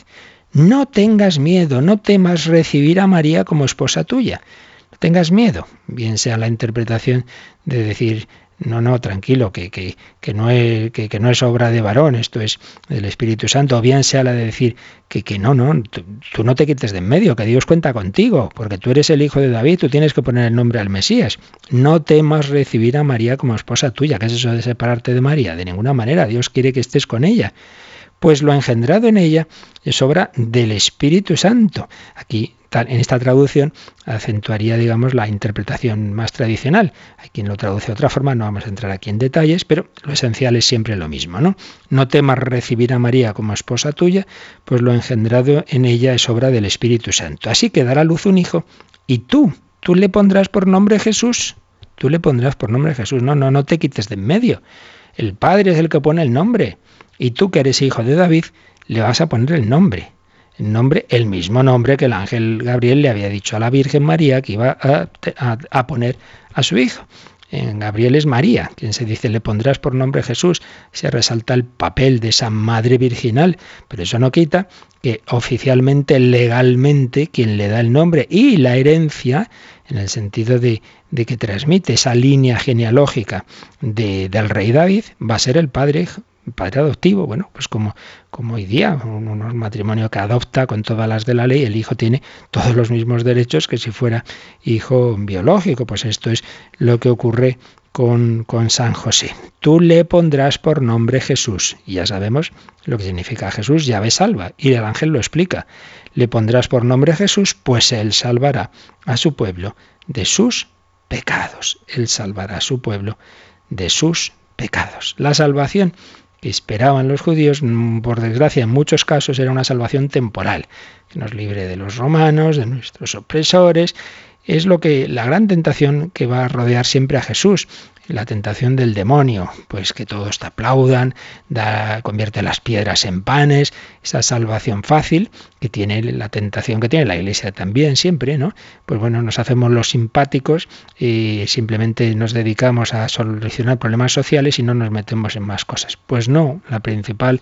no tengas miedo, no temas recibir a María como esposa tuya. No tengas miedo, bien sea la interpretación de decir no, no, tranquilo, que, que, que no es, que, que, no es obra de varón, esto es del Espíritu Santo, o bien sea la de decir que, que no, no, tú, tú, no te quites de en medio, que Dios cuenta contigo, porque tú eres el hijo de David, tú tienes que poner el nombre al Mesías. No temas recibir a María como esposa tuya, ¿qué es eso de separarte de María? De ninguna manera, Dios quiere que estés con ella pues lo engendrado en ella es obra del Espíritu Santo. Aquí, en esta traducción, acentuaría, digamos, la interpretación más tradicional. Hay quien lo traduce de otra forma, no vamos a entrar aquí en detalles, pero lo esencial es siempre lo mismo, ¿no? No temas recibir a María como esposa tuya, pues lo engendrado en ella es obra del Espíritu Santo. Así que dará luz un hijo, y tú, tú le pondrás por nombre Jesús. Tú le pondrás por nombre Jesús. No, no, no te quites de en medio. El Padre es el que pone el nombre. Y tú que eres hijo de David, le vas a poner el nombre. El nombre, el mismo nombre que el ángel Gabriel le había dicho a la Virgen María que iba a, poner a su hijo. En Gabriel es María, quien se dice le pondrás por nombre Jesús. Se resalta el papel de esa madre virginal, pero eso no quita que oficialmente, legalmente, quien le da el nombre y la herencia, en el sentido de, de que transmite esa línea genealógica de, del rey David, va a ser el padre padre adoptivo, bueno, pues como, como hoy día, un, un, matrimonio que adopta con todas las de la ley, el hijo tiene todos los mismos derechos que si fuera hijo biológico, pues esto es lo que ocurre con, con San José. Tú le pondrás por nombre Jesús, y ya sabemos lo que significa Jesús, llave salva, y el ángel lo explica. Le pondrás por nombre Jesús, pues él salvará a su pueblo de sus pecados. Él salvará a su pueblo de sus pecados. La salvación que esperaban los judíos, por desgracia en muchos casos era una salvación temporal, que nos libre de los romanos, de nuestros opresores, es lo que la gran tentación que va a rodear siempre a Jesús, la tentación del demonio, pues que todos te aplaudan, da, convierte las piedras en panes, esa salvación fácil que tiene la tentación que tiene la iglesia también siempre, ¿no? Pues bueno, nos hacemos los simpáticos y simplemente nos dedicamos a solucionar problemas sociales y no nos metemos en más cosas. Pues no, la principal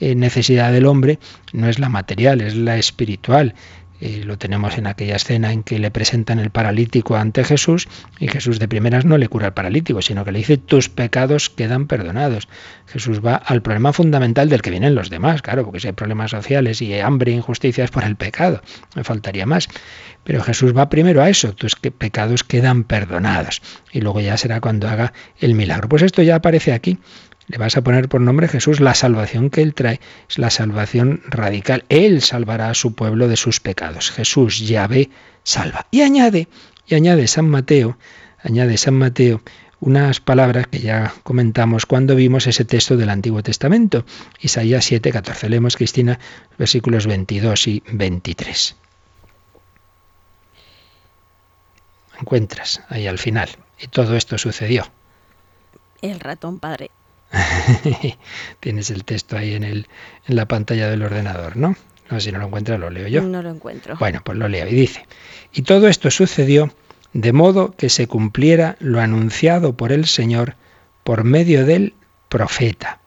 eh, necesidad del hombre no es la material, es la espiritual eh, lo tenemos en aquella escena en que le presentan el paralítico ante Jesús y Jesús de primeras no le cura al paralítico, sino que le dice tus pecados quedan perdonados. Jesús va al problema fundamental del que vienen los demás, claro, porque si hay problemas sociales y hambre e injusticia es por el pecado, me faltaría más. Pero Jesús va primero a eso, tus pecados quedan perdonados. Y luego ya será cuando haga el milagro. Pues esto ya aparece aquí. Le vas a poner por nombre Jesús. La salvación que Él trae es la salvación radical. Él salvará a su pueblo de sus pecados. Jesús, Yahvé, salva. Y añade, y añade San Mateo, añade San Mateo unas palabras que ya comentamos cuando vimos ese texto del Antiguo Testamento. Isaías 7, 14. Leemos, Cristina, versículos 22 y 23. Encuentras ahí al final. Y todo esto sucedió. El ratón padre. Tienes el texto ahí en, el, en la pantalla del ordenador, ¿no? No si no lo encuentras, lo leo yo. No lo encuentro. Bueno, pues lo leo y dice, y todo esto sucedió de modo que se cumpliera lo anunciado por el Señor por medio del profeta.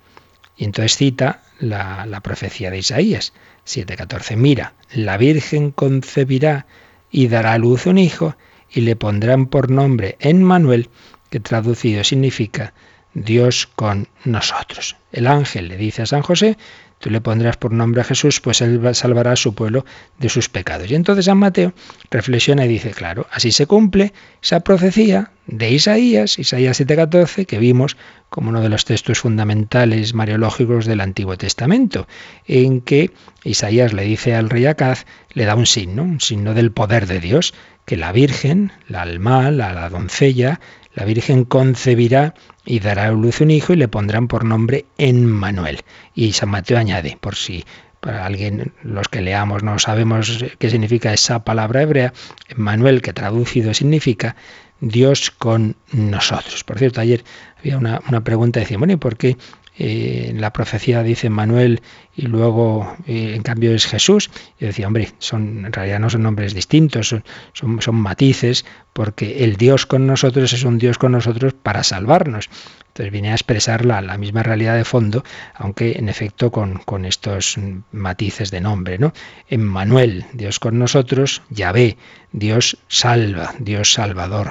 Y entonces cita la, la profecía de Isaías 7:14. Mira, la Virgen concebirá y dará a luz un hijo y le pondrán por nombre Emmanuel, que traducido significa Dios con nosotros. El ángel le dice a San José, tú le pondrás por nombre a Jesús, pues él salvará a su pueblo de sus pecados. Y entonces San Mateo reflexiona y dice, claro, así se cumple esa profecía de Isaías, Isaías 7:14, que vimos como uno de los textos fundamentales mariológicos del Antiguo Testamento, en que Isaías le dice al rey Acaz, le da un signo, un signo del poder de Dios, que la Virgen, la alma, la, la doncella, la Virgen concebirá y dará a luz un hijo y le pondrán por nombre Emmanuel. Y San Mateo añade, por si para alguien, los que leamos no sabemos qué significa esa palabra hebrea, Emmanuel, que traducido significa Dios con nosotros. Por cierto, ayer había una, una pregunta, decía, bueno, ¿y por qué eh, la profecía dice Manuel y luego eh, en cambio es Jesús. Yo decía, hombre, son, en realidad no son nombres distintos, son, son, matices, porque el Dios con nosotros es un Dios con nosotros para salvarnos. Entonces viene a expresar la, la misma realidad de fondo, aunque en efecto con, estos matices de nombre. ¿no? Manuel Dios con nosotros, Yahvé, Dios salva, Dios salvador,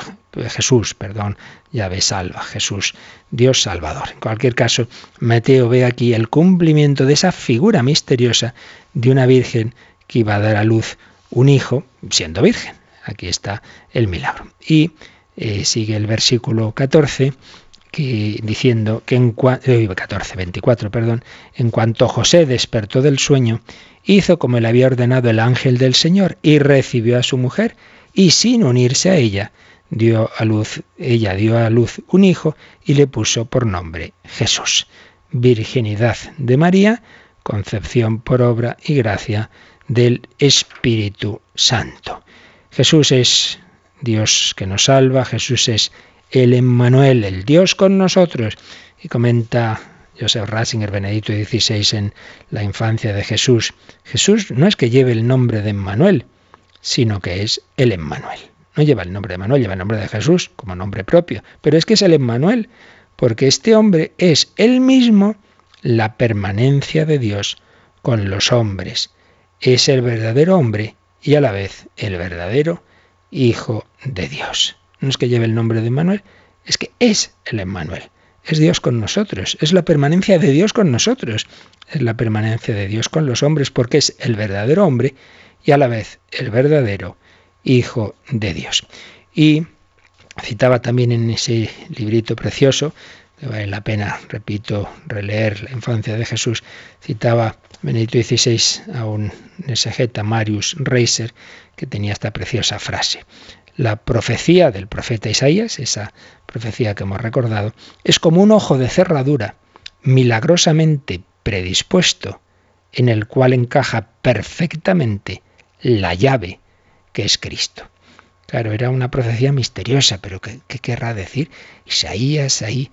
Jesús, perdón, Yahvé salva, Jesús, Dios salvador. En cualquier caso, Mateo ve aquí el cumplimiento de esa figura misteriosa de una virgen que iba a dar a luz un hijo siendo virgen. Aquí está el milagro. Y eh, sigue el versículo 14 diciendo que en 14, eh, 24, perdón, en cuanto José despertó del sueño, hizo como le había ordenado el ángel del Señor y recibió a su mujer y sin unirse a ella, dio a luz, ella dio a luz un hijo y le puso por nombre Jesús. Virginidad de María, concepción por obra y gracia del Espíritu Santo. Jesús es Dios que nos salva, Jesús es el Emmanuel, el Dios con nosotros. Y comenta Joseph Ratzinger, Benedicto XVI, en la infancia de Jesús. Jesús no es que lleve el nombre de Emmanuel, sino que es el Emmanuel. No lleva el nombre de Manuel, lleva el nombre de Jesús como nombre propio. Pero es que es el Emmanuel, porque este hombre es él mismo la permanencia de Dios con los hombres. Es el verdadero hombre y a la vez el verdadero Hijo de Dios. Es que lleve el nombre de Emmanuel, es que es el Emmanuel. Es Dios con nosotros, es la permanencia de Dios con nosotros, es la permanencia de Dios con los hombres, porque es el verdadero hombre y a la vez el verdadero Hijo de Dios. Y citaba también en ese librito precioso, que vale la pena, repito, releer la infancia de Jesús, citaba Benedicto XVI a un exegeta, Marius Reiser, que tenía esta preciosa frase. La profecía del profeta Isaías, esa profecía que hemos recordado, es como un ojo de cerradura milagrosamente predispuesto en el cual encaja perfectamente la llave que es Cristo. Claro, era una profecía misteriosa, pero ¿qué, querrá decir? Isaías ahí,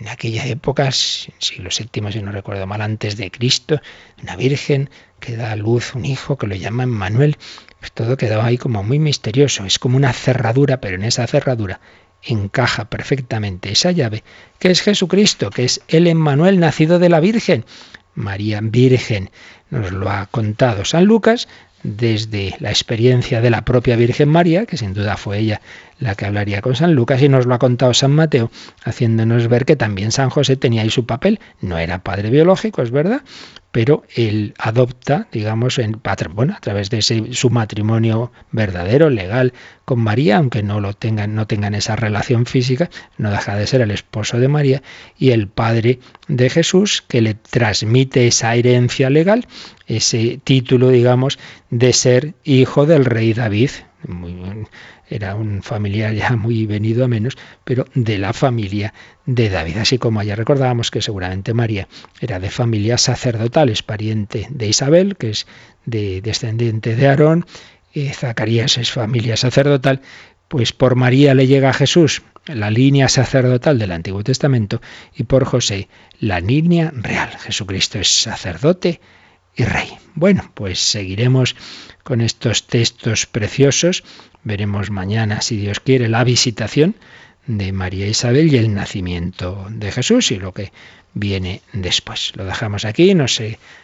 en aquellas épocas, siglo VII, si no recuerdo mal, antes de Cristo, una virgen que da a luz un hijo que lo llama Manuel. Pues todo quedó ahí como muy misterioso. Es como una cerradura, pero en esa cerradura encaja perfectamente esa llave, que es Jesucristo, que es el Emmanuel nacido de la Virgen. María Virgen nos lo ha contado San Lucas, desde la experiencia de la propia Virgen María, que sin duda fue ella la que hablaría con San Lucas, y nos lo ha contado San Mateo, haciéndonos ver que también San José tenía ahí su papel. No era padre biológico, es verdad, pero él adopta, digamos, en, bueno, a través de su matrimonio verdadero, legal, con María, aunque no lo tengan, no tengan esa relación física, no deja de ser el esposo de María y el padre de Jesús, que le transmite esa herencia legal, ese título, digamos, de ser hijo del rey David. Muy, era un familiar ya muy venido a menos, pero de la familia de David. Así como ya recordábamos que seguramente María era de familia sacerdotal, es pariente de Isabel, que es de descendiente de Aarón, y Zacarías es familia sacerdotal, pues por María le llega a Jesús la línea sacerdotal del Antiguo Testamento y por José la línea real. Jesucristo es sacerdote y rey. Bueno, pues seguiremos con estos textos preciosos. Veremos mañana, si Dios quiere, la visitación de María Isabel y el nacimiento de Jesús y lo que viene después. Lo dejamos aquí, nos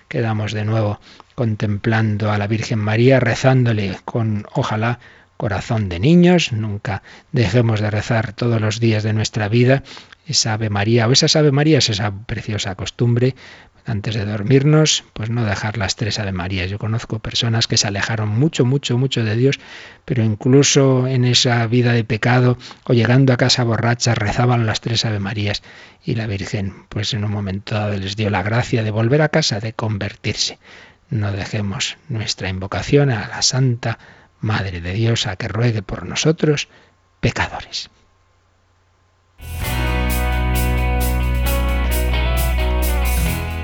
quedamos de nuevo contemplando a la Virgen María, rezándole con, ojalá, corazón de niños. Nunca dejemos de rezar todos los días de nuestra vida esa Ave María o esas Ave Marías, esa preciosa costumbre antes de dormirnos, pues no dejar las tres Ave Marías. Yo conozco personas que se alejaron mucho, mucho, mucho de Dios, pero incluso en esa vida de pecado o llegando a casa borrachas rezaban las tres Ave Marías y la Virgen, pues en un momento dado les dio la gracia de volver a casa, de convertirse. No dejemos nuestra invocación a la Santa Madre de Dios a que ruegue por nosotros, pecadores.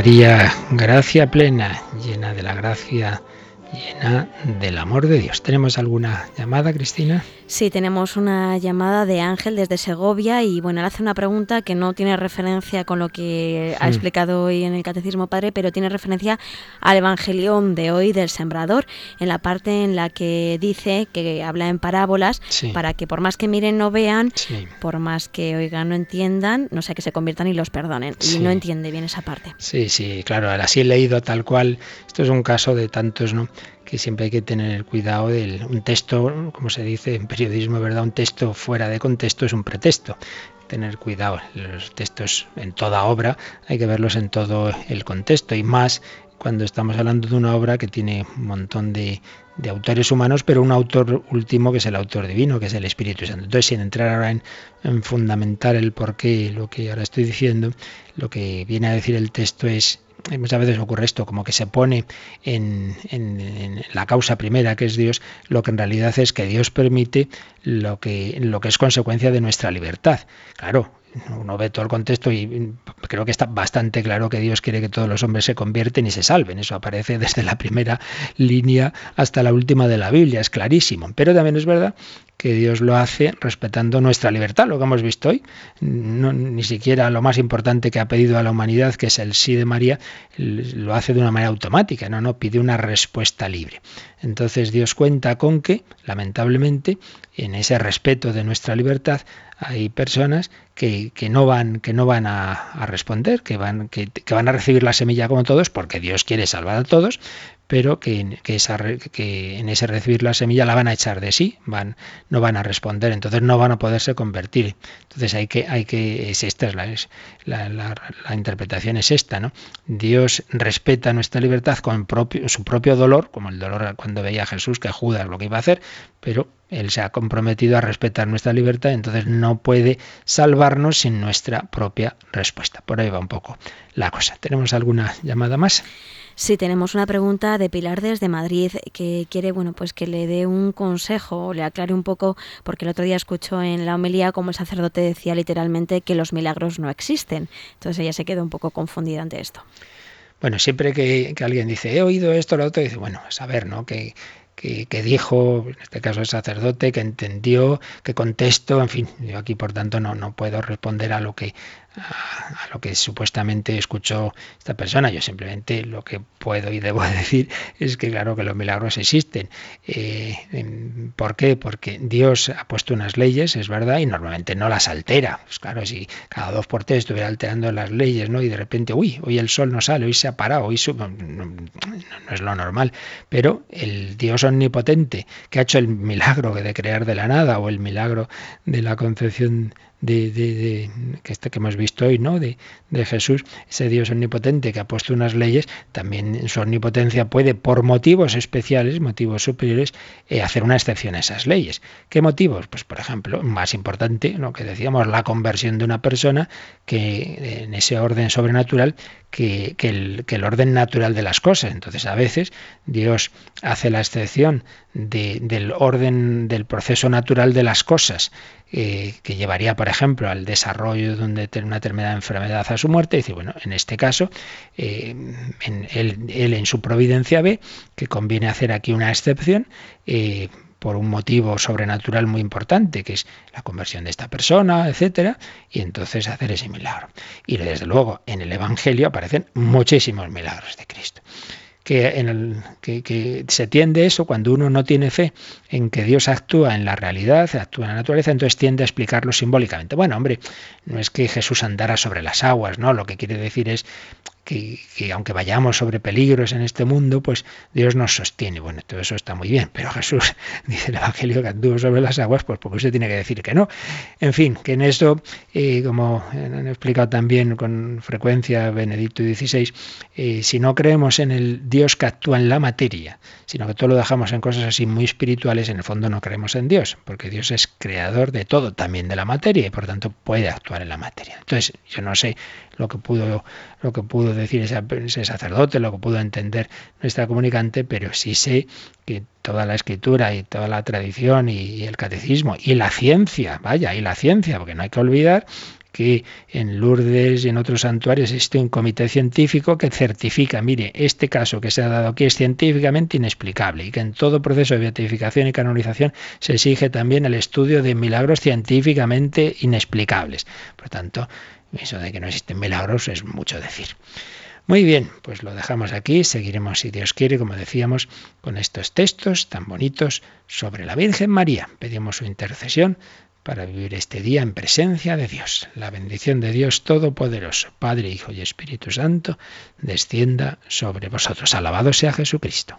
María, gracia plena, llena de la gracia llena del amor de Dios. ¿Tenemos alguna llamada, Cristina? Sí, tenemos una llamada de Ángel desde Segovia y bueno, él hace una pregunta que no tiene referencia con lo que ha hmm. explicado hoy en el Catecismo Padre, pero tiene referencia al Evangelio de hoy del Sembrador, en la parte en la que dice que habla en parábolas para que por más que miren no vean, por más que oigan no entiendan, no sé, que se conviertan y los perdonen. Y no entiende bien esa parte. Sí, sí, claro, así he leído tal cual. Esto es un caso de tantos, ¿no? Que siempre hay que tener cuidado del un texto, como se dice en periodismo, ¿verdad? Un texto fuera de contexto es un pretexto. Tener cuidado, los textos en toda obra hay que verlos en todo el contexto y más cuando estamos hablando de una obra que tiene un montón de, de autores humanos, pero un autor último que es el autor divino, que es el Espíritu Santo. Entonces, sin entrar ahora en, en fundamentar el por qué, lo que ahora estoy diciendo, lo que viene a decir el texto es muchas veces ocurre esto, como que se pone en, la causa primera, que es Dios, lo que en realidad es que Dios permite lo que, lo que es consecuencia de nuestra libertad. Claro, uno ve todo el contexto y creo que está bastante claro que Dios quiere que todos los hombres se convierten y se salven. Eso aparece desde la primera línea hasta la última de la Biblia, es clarísimo. Pero también es verdad que Dios lo hace respetando nuestra libertad, lo que hemos visto hoy. ni siquiera lo más importante que ha pedido a la humanidad, que es el sí de María, lo hace de una manera automática, no, no, pide una respuesta libre. Entonces Dios cuenta con que, lamentablemente, en ese respeto de nuestra libertad, hay personas que, no van, que no van a, responder, que van, que, que, van a recibir la semilla como todos, porque Dios quiere salvar a todos, pero que, esa, en ese recibir la semilla la van a echar de sí, van, no van a responder, entonces no van a poderse convertir. Entonces hay que, hay que, es esta es la, la, la, interpretación es esta, ¿no? Dios respeta nuestra libertad con propio, su propio dolor, como el dolor cuando veía a Jesús que Judas lo que iba a hacer, pero él se ha comprometido a respetar nuestra libertad, entonces no puede salvarnos sin nuestra propia respuesta. Por ahí va un poco la cosa. ¿Tenemos alguna llamada más? Sí, tenemos una pregunta de Pilar desde Madrid que quiere, bueno, pues que le dé un consejo o le aclare un poco, porque el otro día escuchó en la homilía como el sacerdote decía literalmente que los milagros no existen. Entonces ella se quedó un poco confundida ante esto. Bueno, siempre que, alguien dice, he oído esto, lo otro, dice, bueno, a saber, ¿no? Que, dijo, en este caso el sacerdote, que entendió, que contestó, en fin, yo aquí por tanto no, no puedo responder a lo que a, lo que supuestamente escuchó esta persona. Yo simplemente lo que puedo y debo decir es que claro que los milagros existen. Eh, ¿Por qué? Porque Dios ha puesto unas leyes, es verdad, y normalmente no las altera. Pues claro, si cada dos por tres estuviera alterando las leyes, ¿no? Y de repente, uy, hoy el sol no sale, hoy se ha parado, hoy no, no es lo normal. Pero el Dios omnipotente que ha hecho el milagro de crear de la nada o el milagro de la concepción de, de, que, este que hemos visto hoy, ¿no? De, de, Jesús, ese Dios omnipotente que ha puesto unas leyes, también en su omnipotencia puede, por motivos especiales, motivos superiores, eh, hacer una excepción a esas leyes. ¿Qué motivos? Pues, por ejemplo, más importante, lo que decíamos, la conversión de una persona que en ese orden sobrenatural que, el, que, el, orden natural de las cosas. Entonces, a veces Dios hace la excepción del orden del proceso natural de las cosas, eh, que llevaría, por ejemplo, al desarrollo de una determinada enfermedad a su muerte. Dice, bueno, en este caso, eh, él, en su providencia ve que conviene hacer aquí una excepción. Eh, por un motivo sobrenatural muy importante, que es la conversión de esta persona, etcétera, y entonces hacer ese milagro. Y desde luego, en el Evangelio aparecen muchísimos milagros de Cristo. Que, se tiende eso cuando uno no tiene fe en que Dios actúa en la realidad, actúa en la naturaleza, entonces tiende a explicarlo simbólicamente. Bueno, hombre, no es que Jesús andara sobre las aguas, ¿no? Lo que quiere decir es que, aunque vayamos sobre peligros en este mundo, pues Dios nos sostiene. Bueno, todo eso está muy bien, pero Jesús dice el Evangelio que anduvo sobre las aguas, pues porque usted tiene que decir que no. En fin, que en eso, eh, como han explicado también con frecuencia Benedicto XVI, eh, si no creemos en el Dios que actúa en la materia, sino que todo lo dejamos en cosas así muy espirituales, en el fondo no creemos en Dios, porque Dios es creador de todo, también de la materia, y por tanto puede actuar en la materia. Entonces, yo no sé lo que pudo, lo que pudo decir ese, sacerdote, lo que pudo entender nuestra comunicante, pero sí sé que toda la escritura y toda la tradición y, el catecismo y la ciencia, vaya, y la ciencia, porque no hay que olvidar que en Lourdes y en otros santuarios existe un comité científico que certifica, mire, este caso que se ha dado aquí es científicamente inexplicable y que en todo proceso de beatificación y canonización se exige también el estudio de milagros científicamente inexplicables. Por tanto, eso de que no existen milagros es mucho decir. Muy bien, pues lo dejamos aquí, seguiremos si Dios quiere, como decíamos, con estos textos tan bonitos sobre la Virgen María. Pedimos su intercesión para vivir este día en presencia de Dios. La bendición de Dios Todopoderoso, Padre, Hijo y Espíritu Santo, descienda sobre vosotros. Alabado sea Jesucristo.